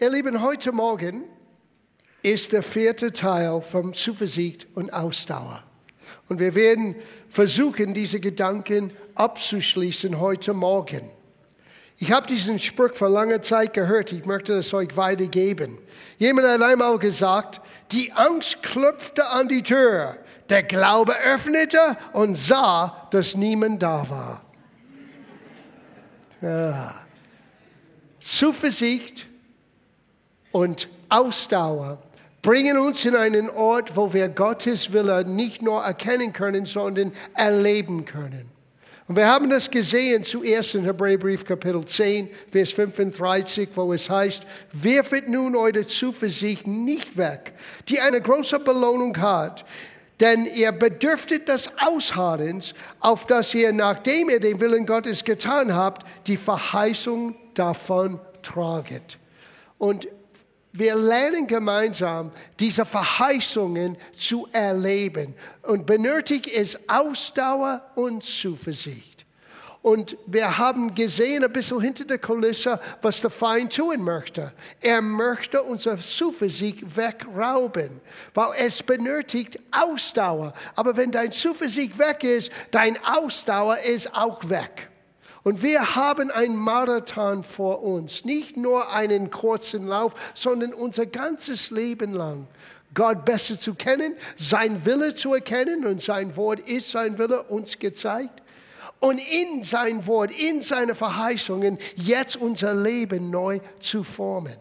Ihr Lieben, heute Morgen ist der vierte Teil vom Zuversicht und Ausdauer. Und wir werden versuchen, diese Gedanken abzuschließen heute Morgen. Ich habe diesen Spruch vor langer Zeit gehört. Ich möchte es euch weitergeben. Jemand hat einmal gesagt, die Angst klopfte an die Tür. Der Glaube öffnete und sah, dass niemand da war. Ja. Zuversicht und Ausdauer bringen uns in einen Ort, wo wir Gottes Wille nicht nur erkennen können, sondern erleben können. Und wir haben das gesehen zuerst in Hebräerbrief Kapitel 10, Vers 35, wo es heißt, werfet nun eure Zuversicht nicht weg, die eine große Belohnung hat. Denn ihr bedürftet des Ausharrens, auf das ihr, nachdem ihr den Willen Gottes getan habt, die Verheißung davon traget. Und wir lernen gemeinsam, diese Verheißungen zu erleben. Und benötigt es Ausdauer und Zuversicht. Und wir haben gesehen, ein bisschen hinter der Kulisse, was der Feind tun möchte. Er möchte unsere Zuversicht wegrauben, weil es benötigt Ausdauer. Aber wenn dein Zuversicht weg ist, dein Ausdauer ist auch weg. Und wir haben ein Marathon vor uns, nicht nur einen kurzen Lauf, sondern unser ganzes Leben lang. Gott besser zu kennen, sein Wille zu erkennen und sein Wort ist sein Wille uns gezeigt. Und in sein Wort, in seine Verheißungen jetzt unser Leben neu zu formen.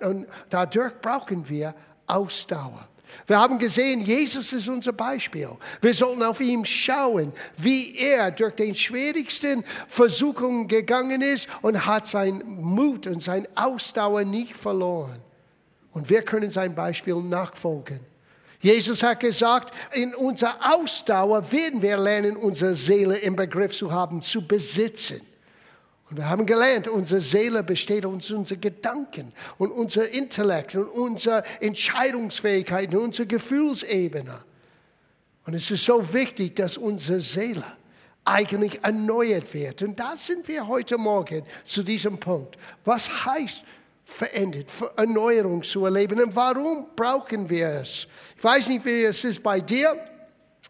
Und dadurch brauchen wir Ausdauer. Wir haben gesehen, Jesus ist unser Beispiel. Wir sollten auf ihn schauen, wie er durch den schwierigsten Versuchungen gegangen ist und hat seinen Mut und seine Ausdauer nicht verloren. Und wir können sein Beispiel nachfolgen. Jesus hat gesagt, in unserer Ausdauer werden wir lernen, unsere Seele im Begriff zu haben, zu besitzen. Und wir haben gelernt, unsere Seele besteht aus unseren Gedanken und unser Intellekt und unsere Entscheidungsfähigkeit und unsere Gefühlsebene. Und es ist so wichtig, dass unsere Seele eigentlich erneuert wird. Und da sind wir heute Morgen zu diesem Punkt. Was heißt verändert, Erneuerung zu erleben und warum brauchen wir es? Ich weiß nicht, wie es ist bei dir,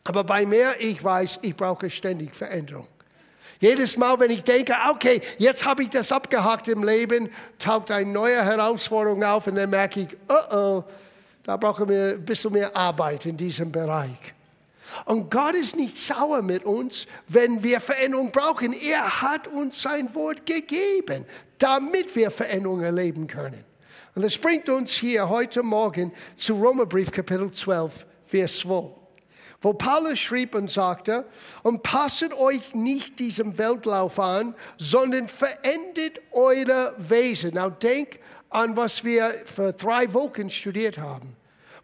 aber bei mir, ich weiß, ich brauche ständig Veränderung. Jedes Mal, wenn ich denke, okay, jetzt habe ich das abgehakt im Leben, taucht eine neue Herausforderung auf und dann merke ich, oh oh, da brauchen wir ein bisschen mehr Arbeit in diesem Bereich. Und Gott ist nicht sauer mit uns, wenn wir Veränderung brauchen. Er hat uns sein Wort gegeben, damit wir Veränderung erleben können. Und das bringt uns hier heute Morgen zu Römerbrief Kapitel 12, Vers 12 wo Paulus schrieb und sagte, und passet euch nicht diesem Weltlauf an, sondern verändert euer Wesen. Now denk an, was wir vor drei Wochen studiert haben.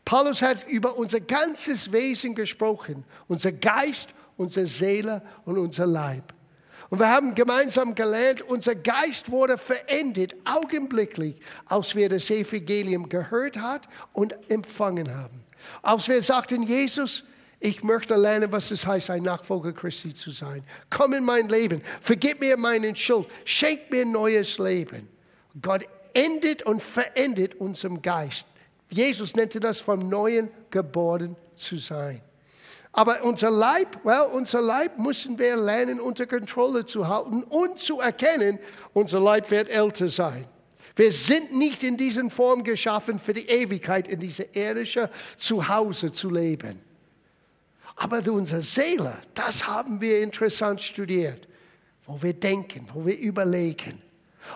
Paulus hat über unser ganzes Wesen gesprochen, unser Geist, unsere Seele und unser Leib. Und wir haben gemeinsam gelernt, unser Geist wurde verändert, augenblicklich, als wir das Evangelium gehört hat und empfangen haben. Als wir sagten, Jesus, ich möchte lernen, was es heißt, ein Nachfolger Christi zu sein. Komm in mein Leben, vergib mir meinen Schuld, schenk mir neues Leben. Gott endet und verändert unserem Geist. Jesus nannte das vom Neuen geboren zu sein. Aber unser Leib, well, unser Leib müssen wir lernen, unter Kontrolle zu halten und zu erkennen, unser Leib wird älter sein. Wir sind nicht in diesen Form geschaffen, für die Ewigkeit in dieser irdischen Zuhause zu leben. Aber unsere Seele, das haben wir interessant studiert, wo wir denken, wo wir überlegen.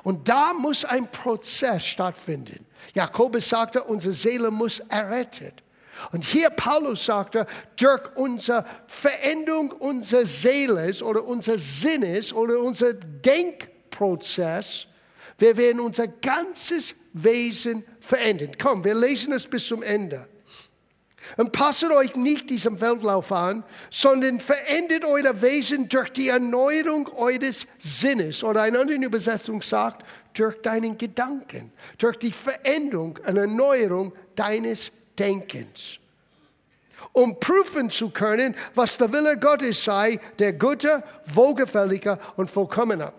Und da muss ein Prozess stattfinden. Jakobus sagte, unsere Seele muss errettet. Und hier Paulus sagte, durch unsere Veränderung unseres Seeles oder unseres Sinnes oder unser Denkprozess, wir werden unser ganzes Wesen verändern. Komm, wir lesen es bis zum Ende. Und passet euch nicht diesem Weltlauf an, sondern verändert euer Wesen durch die Erneuerung eures Sinnes. Oder eine andere Übersetzung sagt, durch deinen Gedanken, durch die Veränderung und Erneuerung deines Denkens. Um prüfen zu können, was der Wille Gottes sei, der gute, wohlgefällige und vollkommene.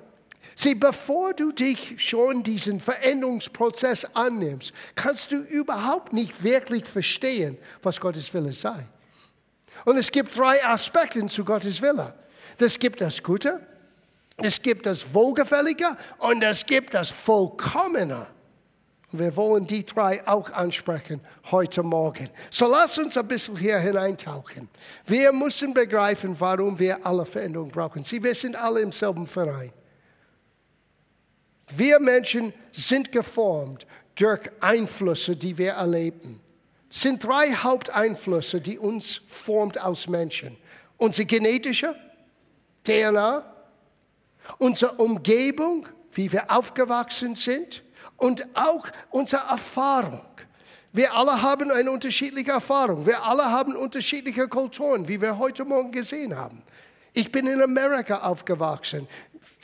Sieh, bevor du dich schon diesen Veränderungsprozess annimmst, kannst du überhaupt nicht wirklich verstehen, was Gottes Wille sei. Und es gibt drei Aspekte zu Gottes Wille. Es gibt das Gute, es gibt das Wohlgefällige und es gibt das Vollkommene. Wir wollen die drei auch ansprechen heute Morgen. So lass uns ein bisschen hier hineintauchen. Wir müssen begreifen, warum wir alle Veränderung brauchen. Sie, wir sind alle im selben Verein. Wir Menschen sind geformt durch Einflüsse, die wir erleben. Es sind drei Haupteinflüsse, die uns formt als Menschen. Unsere genetische DNA, unsere Umgebung, wie wir aufgewachsen sind und auch unsere Erfahrung. Wir alle haben eine unterschiedliche Erfahrung. Wir alle haben unterschiedliche Kulturen, wie wir heute Morgen gesehen haben. Ich bin in Amerika aufgewachsen.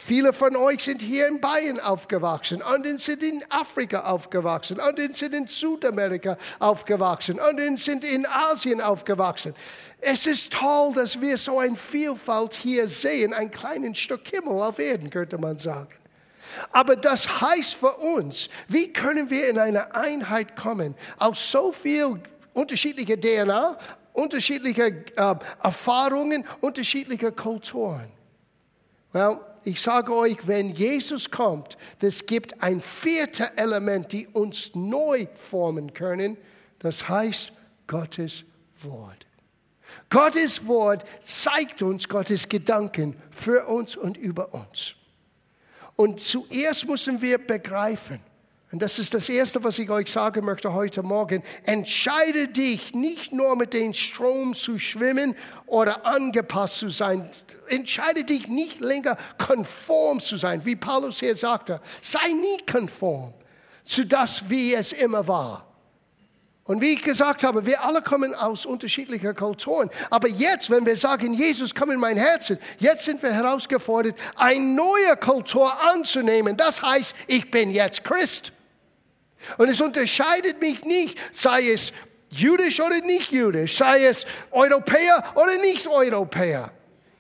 Viele von euch sind hier in Bayern aufgewachsen, andere sind in Afrika aufgewachsen, andere sind in Südamerika aufgewachsen, andere sind in Asien aufgewachsen. Es ist toll, dass wir so eine Vielfalt hier sehen, ein kleines Stück Himmel auf Erden, könnte man sagen. Aber das heißt für uns, wie können wir in eine Einheit kommen aus so viel unterschiedlicher DNA, unterschiedliche äh, Erfahrungen, unterschiedliche Kulturen? Well, ich sage euch, wenn Jesus kommt, es gibt ein viertes Element, die uns neu formen können. Das heißt Gottes Wort. Gottes Wort zeigt uns Gottes Gedanken für uns und über uns. Und zuerst müssen wir begreifen, und das ist das Erste, was ich euch sagen möchte heute Morgen. Entscheide dich nicht nur mit dem Strom zu schwimmen oder angepasst zu sein. Entscheide dich nicht länger konform zu sein, wie Paulus hier sagte. Sei nie konform zu das, wie es immer war. Und wie ich gesagt habe, wir alle kommen aus unterschiedlichen Kulturen. Aber jetzt, wenn wir sagen, Jesus, komm in mein Herzen, jetzt sind wir herausgefordert, eine neue Kultur anzunehmen. Das heißt, ich bin jetzt Christ. Und es unterscheidet mich nicht, sei es jüdisch oder nicht jüdisch, sei es Europäer oder nicht Europäer.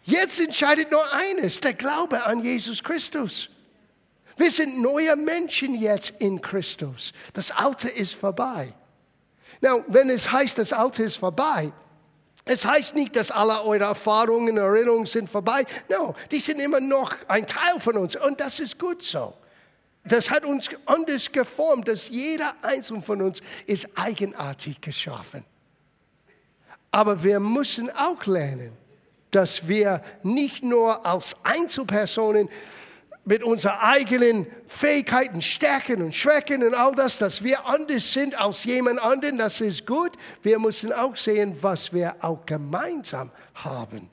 Jetzt entscheidet nur eines, der Glaube an Jesus Christus. Wir sind neue Menschen jetzt in Christus. Das Alte ist vorbei. Now, wenn es heißt, das Alte ist vorbei, es heißt nicht, dass alle eure Erfahrungen, Erinnerungen sind vorbei. No, die sind immer noch ein Teil von uns und das ist gut so. Das hat uns anders geformt, dass jeder einzelne von uns ist eigenartig geschaffen. Aber wir müssen auch lernen, dass wir nicht nur als Einzelpersonen mit unseren eigenen Fähigkeiten, Stärken und Schwächen und all das, dass wir anders sind als jemand anderen, das ist gut. Wir müssen auch sehen, was wir auch gemeinsam haben.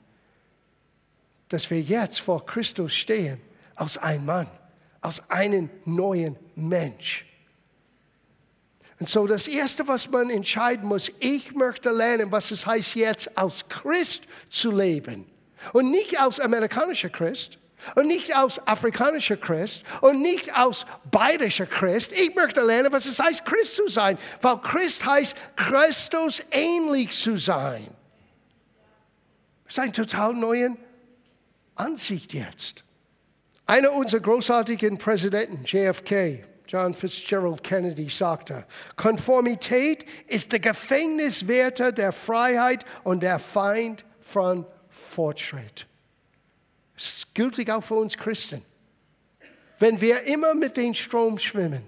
Dass wir jetzt vor Christus stehen als ein Mann als einen neuen Mensch. Und so das Erste, was man entscheiden muss, ich möchte lernen, was es heißt, jetzt als Christ zu leben. Und nicht als amerikanischer Christ und nicht als afrikanischer Christ und nicht als bayerischer Christ. Ich möchte lernen, was es heißt, Christ zu sein. Weil Christ heißt, Christus ähnlich zu sein. Das ist eine total neue Ansicht jetzt. Einer unserer großartigen Präsidenten, JFK, John Fitzgerald Kennedy, sagte, Konformität ist der Gefängniswärter der Freiheit und der Feind von Fortschritt. Es ist gültig auch für uns Christen. Wenn wir immer mit dem Strom schwimmen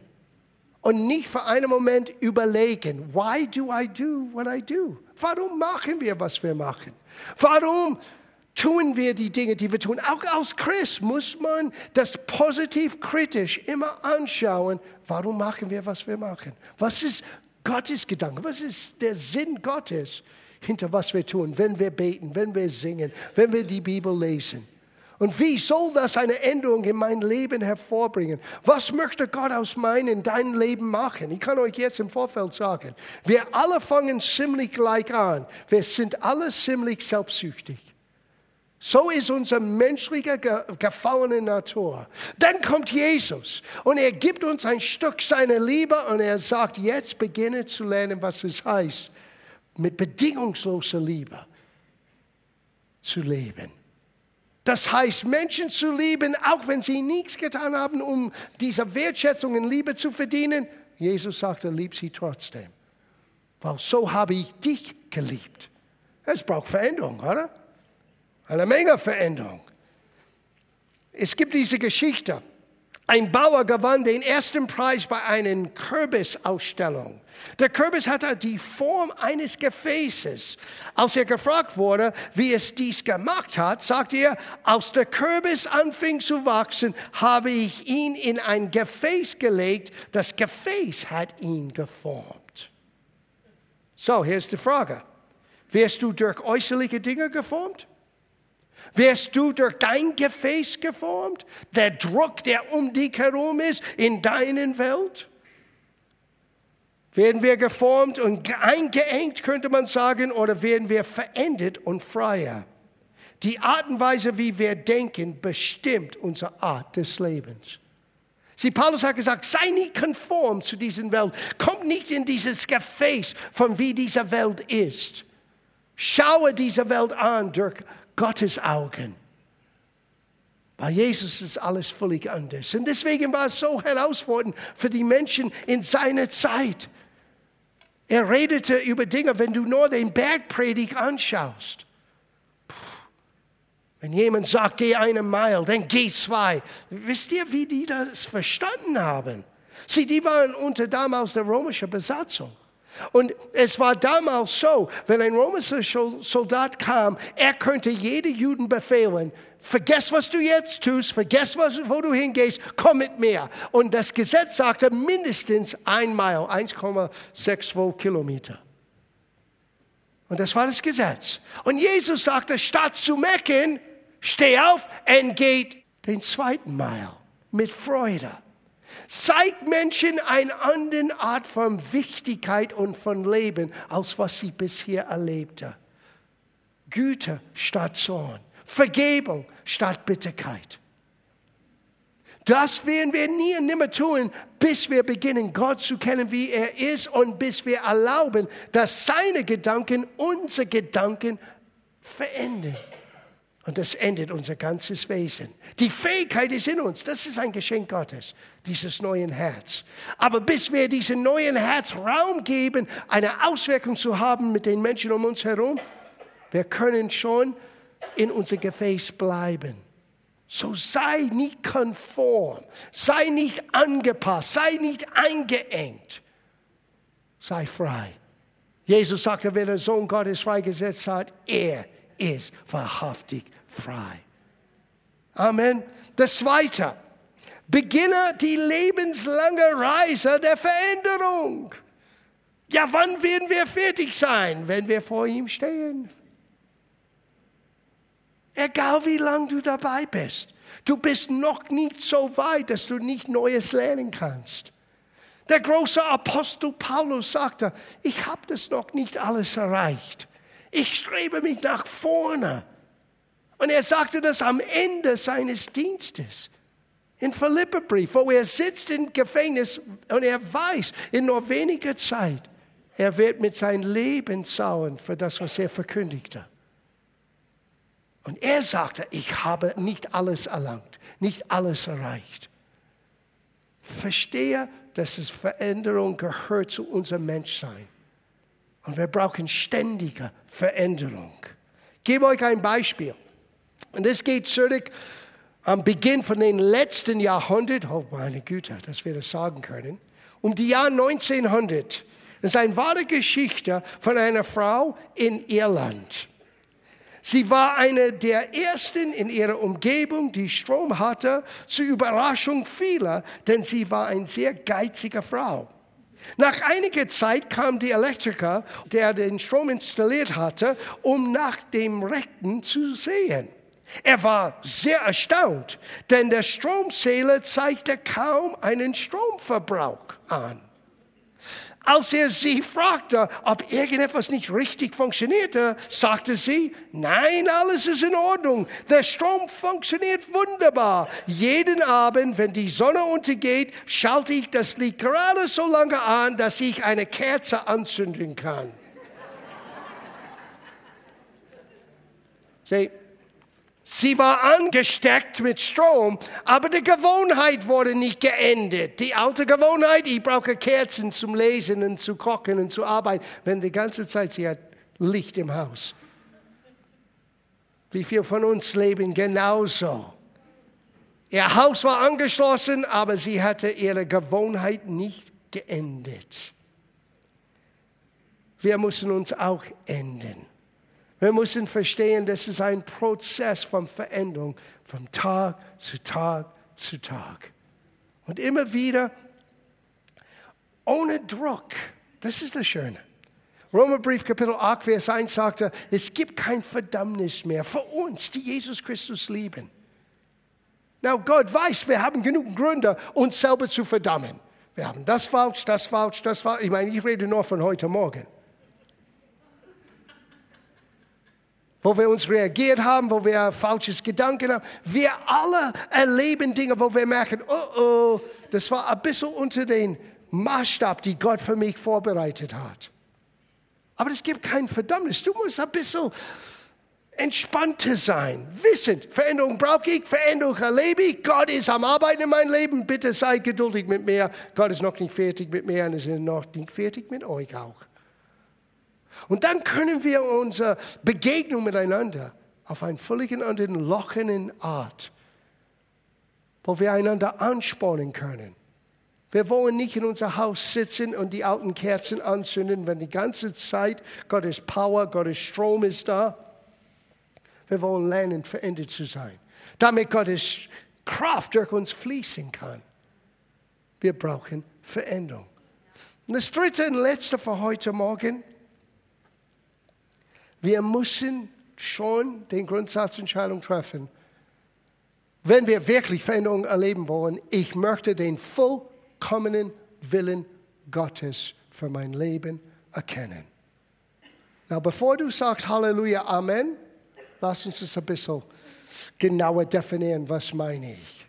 und nicht für einen Moment überlegen, why do I do what I do? Warum machen wir, was wir machen? Warum tun wir die Dinge, die wir tun. Auch als Christ muss man das positiv kritisch immer anschauen. Warum machen wir, was wir machen? Was ist Gottes Gedanke? Was ist der Sinn Gottes hinter was wir tun, wenn wir beten, wenn wir singen, wenn wir die Bibel lesen? Und wie soll das eine Änderung in mein Leben hervorbringen? Was möchte Gott aus meinem, deinem Leben machen? Ich kann euch jetzt im Vorfeld sagen, wir alle fangen ziemlich gleich an. Wir sind alle ziemlich selbstsüchtig. So ist unsere menschliche, gefallene Natur. Dann kommt Jesus und er gibt uns ein Stück seiner Liebe und er sagt, jetzt beginne zu lernen, was es heißt, mit bedingungsloser Liebe zu leben. Das heißt, Menschen zu lieben, auch wenn sie nichts getan haben, um diese Wertschätzung und Liebe zu verdienen. Jesus sagte, lieb sie trotzdem. Weil so habe ich dich geliebt. Es braucht Veränderung, oder? Eine Menge Veränderung. Es gibt diese Geschichte. Ein Bauer gewann den ersten Preis bei einer Kürbisausstellung. Der Kürbis hatte die Form eines Gefäßes. Als er gefragt wurde, wie es dies gemacht hat, sagte er, als der Kürbis anfing zu wachsen, habe ich ihn in ein Gefäß gelegt. Das Gefäß hat ihn geformt. So, hier ist die Frage. Wirst du durch äußerliche Dinge geformt? Wirst du durch dein Gefäß geformt? Der Druck, der um dich herum ist, in deiner Welt? Werden wir geformt und eingeengt, könnte man sagen, oder werden wir verendet und freier? Die Art und Weise, wie wir denken, bestimmt unsere Art des Lebens. Sie, Paulus hat gesagt, sei nicht konform zu dieser Welt. Komm nicht in dieses Gefäß von wie diese Welt ist. Schaue diese Welt an durch Gottes Augen. Bei Jesus ist alles völlig anders. Und deswegen war es so herausfordernd für die Menschen in seiner Zeit. Er redete über Dinge, wenn du nur den Bergpredigt anschaust. Wenn jemand sagt, geh eine Meile, dann geh zwei. Wisst ihr, wie die das verstanden haben? Sie, die waren unter damals der römischen Besatzung. Und es war damals so, wenn ein römischer Soldat kam, er könnte jede Juden befehlen, vergess, was du jetzt tust, vergess, was, wo du hingehst, komm mit mir. Und das Gesetz sagte mindestens ein Mile, 1,62 Kilometer. Und das war das Gesetz. Und Jesus sagte, statt zu mecken, steh auf und geht den zweiten Mile mit Freude zeigt Menschen eine andere Art von Wichtigkeit und von Leben, als was sie bisher erlebte. Güte statt Zorn, Vergebung statt Bitterkeit. Das werden wir nie und nimmer tun, bis wir beginnen, Gott zu kennen, wie er ist und bis wir erlauben, dass seine Gedanken unsere Gedanken verändern. Und das endet unser ganzes Wesen. Die Fähigkeit ist in uns. Das ist ein Geschenk Gottes, dieses neuen Herz. Aber bis wir diesem neuen Herz Raum geben, eine Auswirkung zu haben mit den Menschen um uns herum, wir können schon in unser Gefäß bleiben. So sei nicht konform, sei nicht angepasst, sei nicht eingeengt, sei frei. Jesus sagte, wer der Sohn Gottes freigesetzt hat, er wahrhaftig frei. Amen. Das Zweite, beginne die lebenslange Reise der Veränderung. Ja, wann werden wir fertig sein, wenn wir vor ihm stehen? Egal wie lange du dabei bist, du bist noch nicht so weit, dass du nicht Neues lernen kannst. Der große Apostel Paulus sagte, ich habe das noch nicht alles erreicht. Ich strebe mich nach vorne. Und er sagte das am Ende seines Dienstes. In Philipperbrief, wo er sitzt im Gefängnis und er weiß, in nur weniger Zeit, er wird mit seinem Leben zahlen für das, was er verkündigte. Und er sagte, ich habe nicht alles erlangt, nicht alles erreicht. Verstehe, dass es Veränderung gehört zu unserem Menschsein. Und wir brauchen ständige Veränderung. Ich gebe euch ein Beispiel. Und das geht zurück am Beginn von den letzten Jahrhundert. Oh meine Güte, dass wir das sagen können. Um die Jahr 1900. Das ist eine wahre Geschichte von einer Frau in Irland. Sie war eine der ersten in ihrer Umgebung, die Strom hatte, zur Überraschung vieler, denn sie war eine sehr geizige Frau. Nach einiger Zeit kam der Elektriker, der den Strom installiert hatte, um nach dem Rechten zu sehen. Er war sehr erstaunt, denn der Stromzähler zeigte kaum einen Stromverbrauch an. Als er sie fragte, ob irgendetwas nicht richtig funktionierte, sagte sie, nein, alles ist in Ordnung. Der Strom funktioniert wunderbar. Jeden Abend, wenn die Sonne untergeht, schalte ich das Licht gerade so lange an, dass ich eine Kerze anzünden kann. Sieh, Sie war angesteckt mit Strom, aber die Gewohnheit wurde nicht geendet. Die alte Gewohnheit, ich brauche Kerzen zum Lesen und zu kochen und zu arbeiten, wenn die ganze Zeit sie hat Licht im Haus. Wie viele von uns leben genauso? Ihr Haus war angeschlossen, aber sie hatte ihre Gewohnheit nicht geendet. Wir müssen uns auch enden. Wir müssen verstehen, das ist ein Prozess von Veränderung, von Tag zu Tag zu Tag. Und immer wieder ohne Druck. Das ist das Schöne. Römerbrief Kapitel 8, Vers 1 sagte, es gibt kein Verdammnis mehr für uns, die Jesus Christus lieben. Na, Gott weiß, wir haben genug Gründe, uns selber zu verdammen. Wir haben das falsch, das falsch, das falsch. Ich meine, ich rede nur von heute Morgen. Wo wir uns reagiert haben, wo wir falsches Gedanken haben. Wir alle erleben Dinge, wo wir merken, oh oh, das war ein bisschen unter den Maßstab, die Gott für mich vorbereitet hat. Aber es gibt kein Verdammnis. Du musst ein bisschen entspannter sein. Wissen, Veränderung brauche ich, Veränderung erlebe ich. Gott ist am Arbeiten in meinem Leben. Bitte sei geduldig mit mir. Gott ist noch nicht fertig mit mir und ist noch nicht fertig mit euch auch. Und dann können wir unsere Begegnung miteinander auf einen völlig anderen, lockeren Art, wo wir einander anspornen können. Wir wollen nicht in unser Haus sitzen und die alten Kerzen anzünden, wenn die ganze Zeit Gottes Power, Gottes Strom ist da. Wir wollen lernen, verändert zu sein, damit Gottes Kraft durch uns fließen kann. Wir brauchen Veränderung. Und das dritte und letzte für heute Morgen wir müssen schon den Grundsatzentscheidung treffen. Wenn wir wirklich Veränderung erleben wollen, ich möchte den vollkommenen Willen Gottes für mein Leben erkennen. Na, bevor du sagst Halleluja, Amen, lass uns das ein bisschen genauer definieren, was meine ich.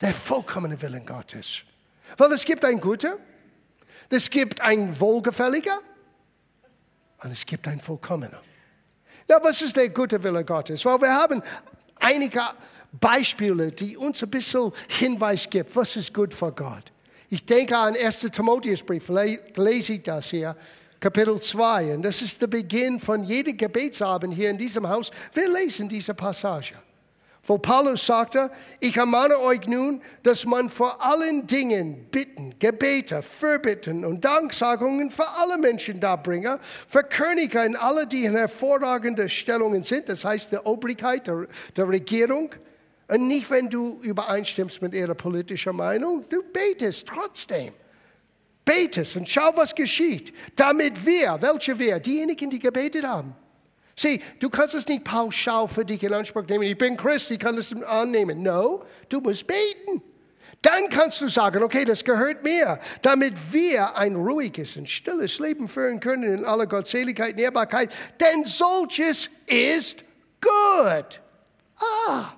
Der vollkommene Willen Gottes. Weil es gibt ein guter, es gibt ein wohlgefälliger und es gibt ein vollkommener. Ja, was ist der gute Wille Gottes? Weil wir haben einige Beispiele, die uns ein bisschen Hinweis geben, was ist gut für Gott. Ich denke an 1. Timotheusbrief, lese ich das hier, Kapitel 2. Und das ist der Beginn von jedem Gebetsabend hier in diesem Haus. Wir lesen diese Passage wo Paulus sagte, ich ermahne euch nun, dass man vor allen Dingen Bitten, Gebete, Fürbitten und Danksagungen für alle Menschen darbringe, für Könige und alle, die in hervorragenden Stellungen sind, das heißt der Obrigkeit der, der Regierung, und nicht, wenn du übereinstimmst mit ihrer politischen Meinung, du betest trotzdem. Betest und schau, was geschieht, damit wir, welche wir, diejenigen, die gebetet haben, Sieh, du kannst es nicht pauschal für dich in Anspruch nehmen. Ich bin Christ, ich kann es annehmen. No, du musst beten. Dann kannst du sagen, okay, das gehört mir, damit wir ein ruhiges und stilles Leben führen können in aller Gottseligkeit und Ehrbarkeit, denn solches ist gut. Ah,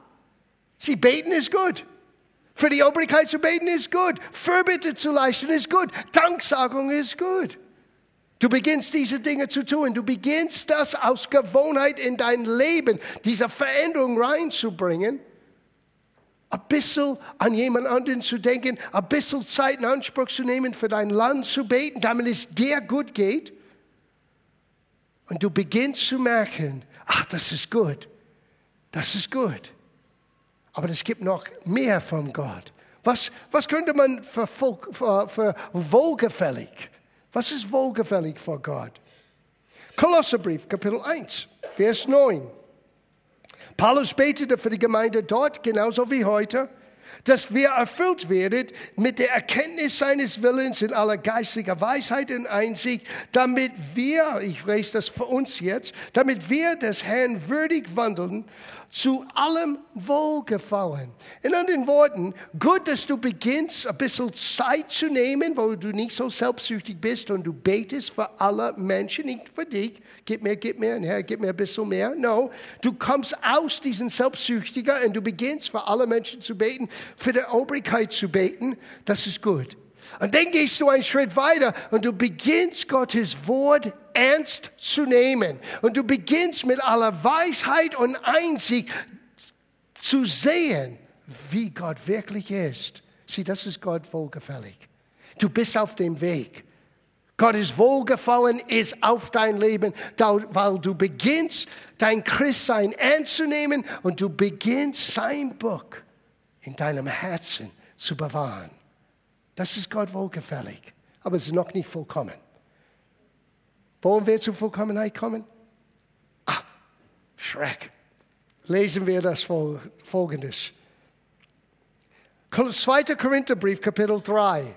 sie beten ist gut. Für die Obrigkeit zu beten ist gut. Fürbitte zu leisten ist gut. Danksagung ist gut. Du beginnst diese Dinge zu tun. Du beginnst das aus Gewohnheit in dein Leben, diese Veränderung reinzubringen. Ein bisschen an jemand anderen zu denken, ein bisschen Zeit in Anspruch zu nehmen, für dein Land zu beten, damit es dir gut geht. Und du beginnst zu merken, ach, das ist gut. Das ist gut. Aber es gibt noch mehr von Gott. Was, was könnte man für, für, für wohlgefällig was ist wohlgefällig vor Gott? Kolosserbrief, Kapitel 1, Vers 9. Paulus betete für die Gemeinde dort, genauso wie heute, dass wir erfüllt werden mit der Erkenntnis seines Willens in aller geistiger Weisheit und Einsicht, damit wir, ich lese das für uns jetzt, damit wir des Herrn würdig wandeln zu allem Wohlgefallen. In anderen Worten, gut, dass du beginnst, ein bisschen Zeit zu nehmen, wo du nicht so selbstsüchtig bist und du betest für alle Menschen, nicht für dich. Gib mir, gib mir, Herr, gib mir ein bisschen mehr. No, du kommst aus diesem Selbstsüchtiger und du beginnst für alle Menschen zu beten, für die Obrigkeit zu beten. Das ist gut. Und dann gehst du einen Schritt weiter und du beginnst Gottes Wort ernst zu nehmen. Und du beginnst mit aller Weisheit und Einsicht zu sehen, wie Gott wirklich ist. Sieh, das ist Gott wohlgefällig. Du bist auf dem Weg. Gott ist wohlgefallen, ist auf dein Leben, weil du beginnst, dein Christsein anzunehmen und du beginnst, sein Buch in deinem Herzen zu bewahren. Das ist Gott wohlgefällig, aber es ist noch nicht vollkommen. Wollen wir zur Vollkommenheit kommen? Ah, Schreck. Lesen wir das folgendes. 2. Korintherbrief, Kapitel 3.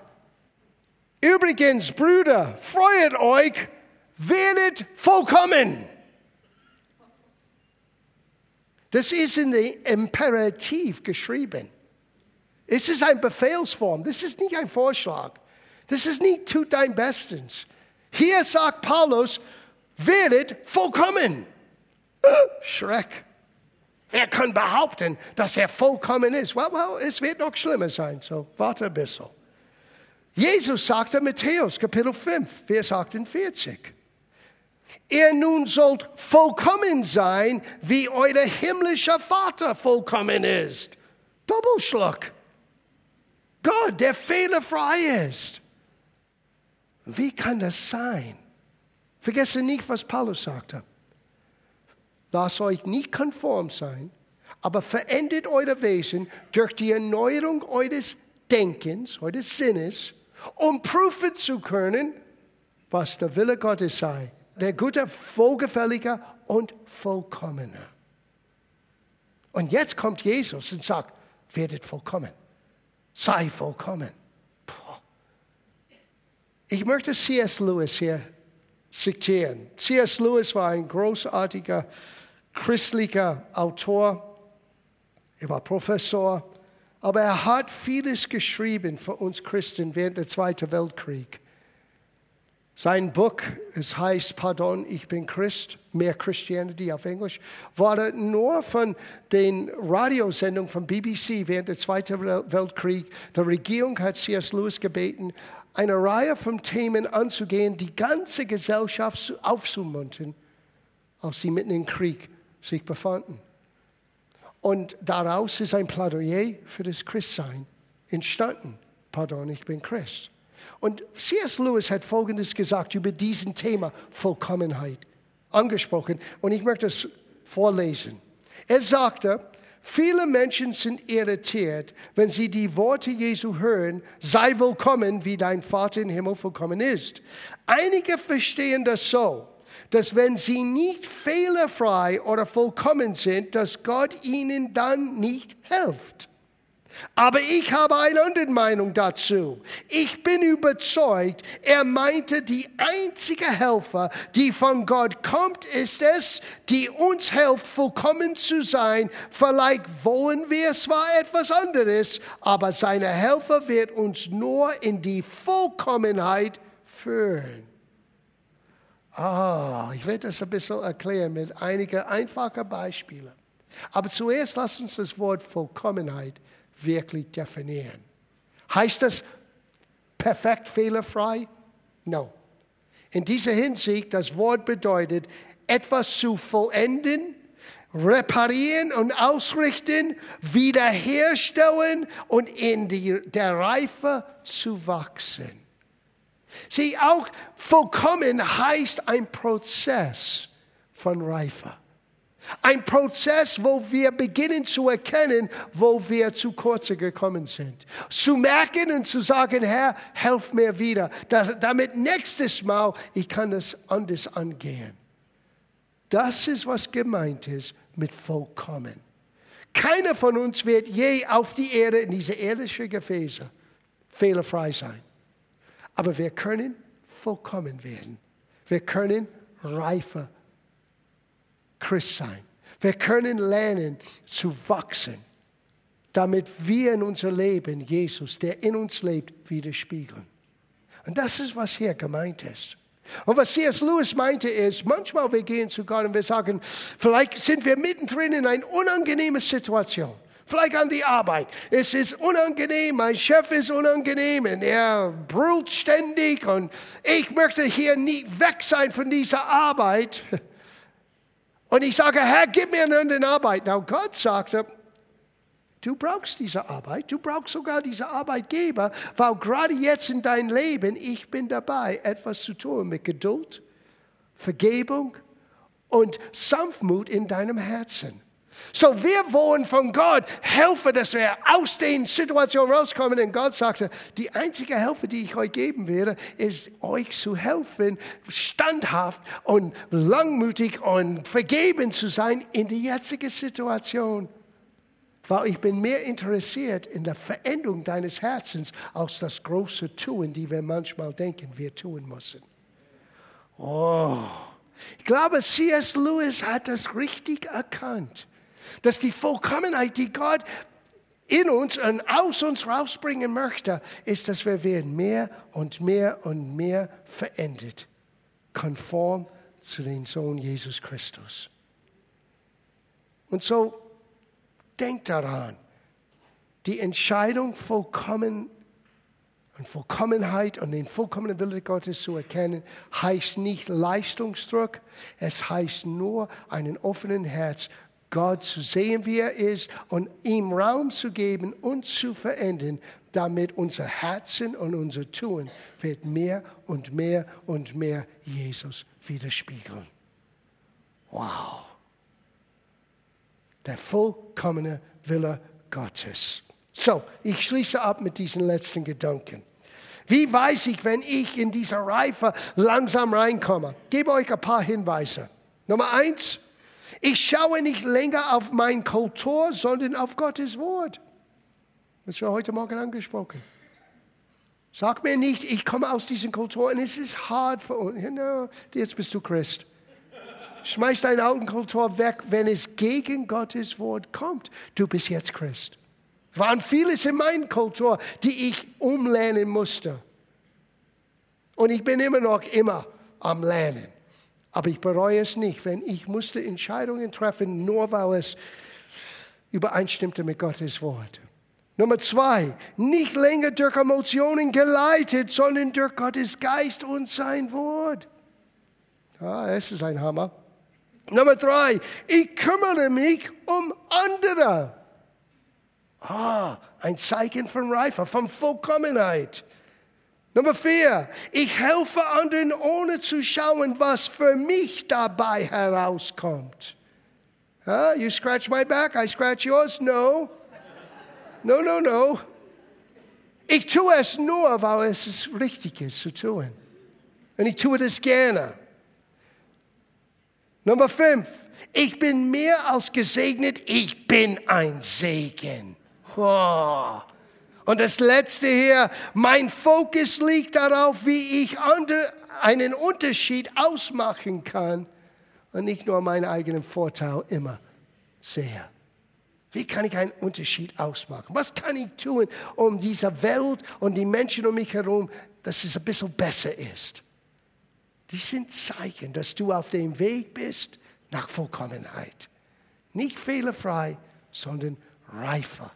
Übrigens, Brüder, freut euch, werdet vollkommen. Das ist in der Imperativ geschrieben. Es ist eine Befehlsform. Das ist nicht ein Vorschlag. Das ist nicht, tut dein Bestens. Hier sagt Paulus, werdet vollkommen. Schreck. Wer kann behaupten, dass er vollkommen ist? Well, well, es wird noch schlimmer sein, so warte ein bisschen. Jesus sagte Matthäus Kapitel 5, Vers 48. Ihr nun sollt vollkommen sein, wie euer himmlischer Vater vollkommen ist. Doppelschlag. Gott, der fehlerfrei ist. Wie kann das sein? Vergesse nicht, was Paulus sagte. Lasst euch nicht konform sein, aber verändert euer Wesen durch die Erneuerung eures Denkens, eures Sinnes, um prüfen zu können, was der Wille Gottes sei. Der gute, wohlgefällige und vollkommene. Und jetzt kommt Jesus und sagt, werdet vollkommen. Sei vollkommen. Ich möchte C.S. Lewis hier zitieren. C.S. Lewis war ein großartiger christlicher Autor. Er war Professor. Aber er hat vieles geschrieben für uns Christen während des Zweiten Weltkriegs. Sein Buch, es heißt Pardon, ich bin Christ, mehr Christianity auf Englisch, war nur von den Radiosendungen von BBC während des Zweiten Weltkriegs. Die Regierung hat C.S. Lewis gebeten, eine Reihe von Themen anzugehen, die ganze Gesellschaft aufzumuntern, als sie mitten im Krieg sich befanden. Und daraus ist ein Plädoyer für das Christsein entstanden. Pardon, ich bin Christ. Und C.S. Lewis hat Folgendes gesagt über diesen Thema Vollkommenheit angesprochen. Und ich möchte es vorlesen. Er sagte, Viele Menschen sind irritiert, wenn sie die Worte Jesu hören, sei willkommen, wie dein Vater im Himmel vollkommen ist. Einige verstehen das so, dass wenn sie nicht fehlerfrei oder vollkommen sind, dass Gott ihnen dann nicht hilft. Aber ich habe eine andere Meinung dazu. Ich bin überzeugt, er meinte, die einzige Helfer, die von Gott kommt, ist es, die uns hilft, vollkommen zu sein. Vielleicht wollen wir zwar etwas anderes, aber seine Helfer wird uns nur in die Vollkommenheit führen. Ah, ich werde das ein bisschen erklären mit einigen einfachen Beispielen. Aber zuerst lasst uns das Wort Vollkommenheit wirklich definieren. Heißt das perfekt fehlerfrei? No. In dieser Hinsicht, das Wort bedeutet, etwas zu vollenden, reparieren und ausrichten, wiederherstellen und in die, der Reife zu wachsen. Sieh, auch vollkommen heißt ein Prozess von Reife. Ein Prozess, wo wir beginnen zu erkennen, wo wir zu kurz gekommen sind. Zu merken und zu sagen, Herr, helf mir wieder, dass, damit nächstes Mal ich kann es anders angehen. Das ist, was gemeint ist mit vollkommen. Keiner von uns wird je auf die Erde, in diese irdischen Gefäße, fehlerfrei sein. Aber wir können vollkommen werden. Wir können reifer Christ sein. Wir können lernen zu wachsen, damit wir in unser Leben Jesus, der in uns lebt, widerspiegeln. Und das ist, was hier gemeint ist. Und was C.S. Lewis meinte ist, manchmal wir gehen zu Gott und wir sagen, vielleicht sind wir mittendrin in einer unangenehmen Situation. Vielleicht an die Arbeit. Es ist unangenehm, mein Chef ist unangenehm und er brüllt ständig und ich möchte hier nie weg sein von dieser Arbeit. Und ich sage, Herr, gib mir eine Arbeit. Na, Gott sagte, Du brauchst diese Arbeit, du brauchst sogar diese Arbeitgeber, weil gerade jetzt in deinem Leben, ich bin dabei, etwas zu tun mit Geduld, Vergebung und Sanftmut in deinem Herzen. So, wir wollen von Gott helfen, dass wir aus den Situationen rauskommen. Und Gott sagte, die einzige Hilfe, die ich euch geben werde, ist euch zu helfen, standhaft und langmütig und vergeben zu sein in die jetzige Situation. Weil ich bin mehr interessiert in der Veränderung deines Herzens als das große Tun, die wir manchmal denken, wir tun müssen. Oh, ich glaube, C.S. Lewis hat das richtig erkannt dass die Vollkommenheit, die Gott in uns und aus uns rausbringen möchte, ist, dass wir werden mehr und mehr und mehr verändert, konform zu dem Sohn Jesus Christus. Und so denkt daran, die Entscheidung vollkommen und Vollkommenheit und den vollkommenen Wille Gottes zu erkennen, heißt nicht Leistungsdruck, es heißt nur einen offenen Herz Gott zu sehen, wie er ist und ihm Raum zu geben und zu verändern, damit unser Herzen und unser Tun wird mehr und mehr und mehr Jesus widerspiegeln. Wow. Der vollkommene Wille Gottes. So, ich schließe ab mit diesen letzten Gedanken. Wie weiß ich, wenn ich in dieser Reife langsam reinkomme? Ich gebe euch ein paar Hinweise. Nummer eins, ich schaue nicht länger auf mein Kultur, sondern auf Gottes Wort. Das war heute Morgen angesprochen. Sag mir nicht, ich komme aus diesen Kultur und es ist hart für uns. No, jetzt bist du Christ. Schmeiß deine alten Kultur weg, wenn es gegen Gottes Wort kommt. Du bist jetzt Christ. Waren vieles in meiner Kultur, die ich umlernen musste. Und ich bin immer noch immer am Lernen. Aber ich bereue es nicht, wenn ich musste Entscheidungen treffen, nur weil es übereinstimmte mit Gottes Wort. Nummer zwei, nicht länger durch Emotionen geleitet, sondern durch Gottes Geist und sein Wort. Ja, es ist ein Hammer. Nummer drei, ich kümmere mich um andere. Ah, ein Zeichen von Reife, von Vollkommenheit. Nummer vier, ich helfe anderen, ohne zu schauen, was für mich dabei herauskommt. Huh? You scratch my back, I scratch yours? No. No, no, no. Ich tue es nur, weil es richtig ist zu tun. Und ich tue das gerne. Nummer fünf, ich bin mehr als gesegnet, ich bin ein Segen. Oh. Und das letzte hier, mein Fokus liegt darauf, wie ich einen Unterschied ausmachen kann und nicht nur meinen eigenen Vorteil immer sehe. Wie kann ich einen Unterschied ausmachen? Was kann ich tun, um diese Welt und die Menschen um mich herum, dass es ein bisschen besser ist? Die sind Zeichen, dass du auf dem Weg bist nach Vollkommenheit. Nicht fehlerfrei, sondern reifer.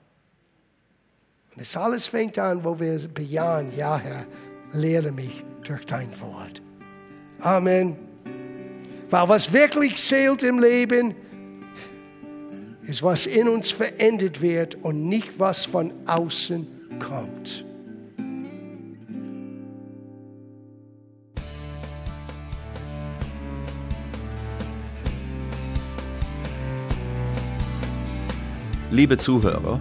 Das alles fängt an, wo wir bejahen, ja Herr, lehre mich durch dein Wort. Amen. Weil was wirklich zählt im Leben, ist, was in uns verändert wird und nicht, was von außen kommt. Liebe Zuhörer,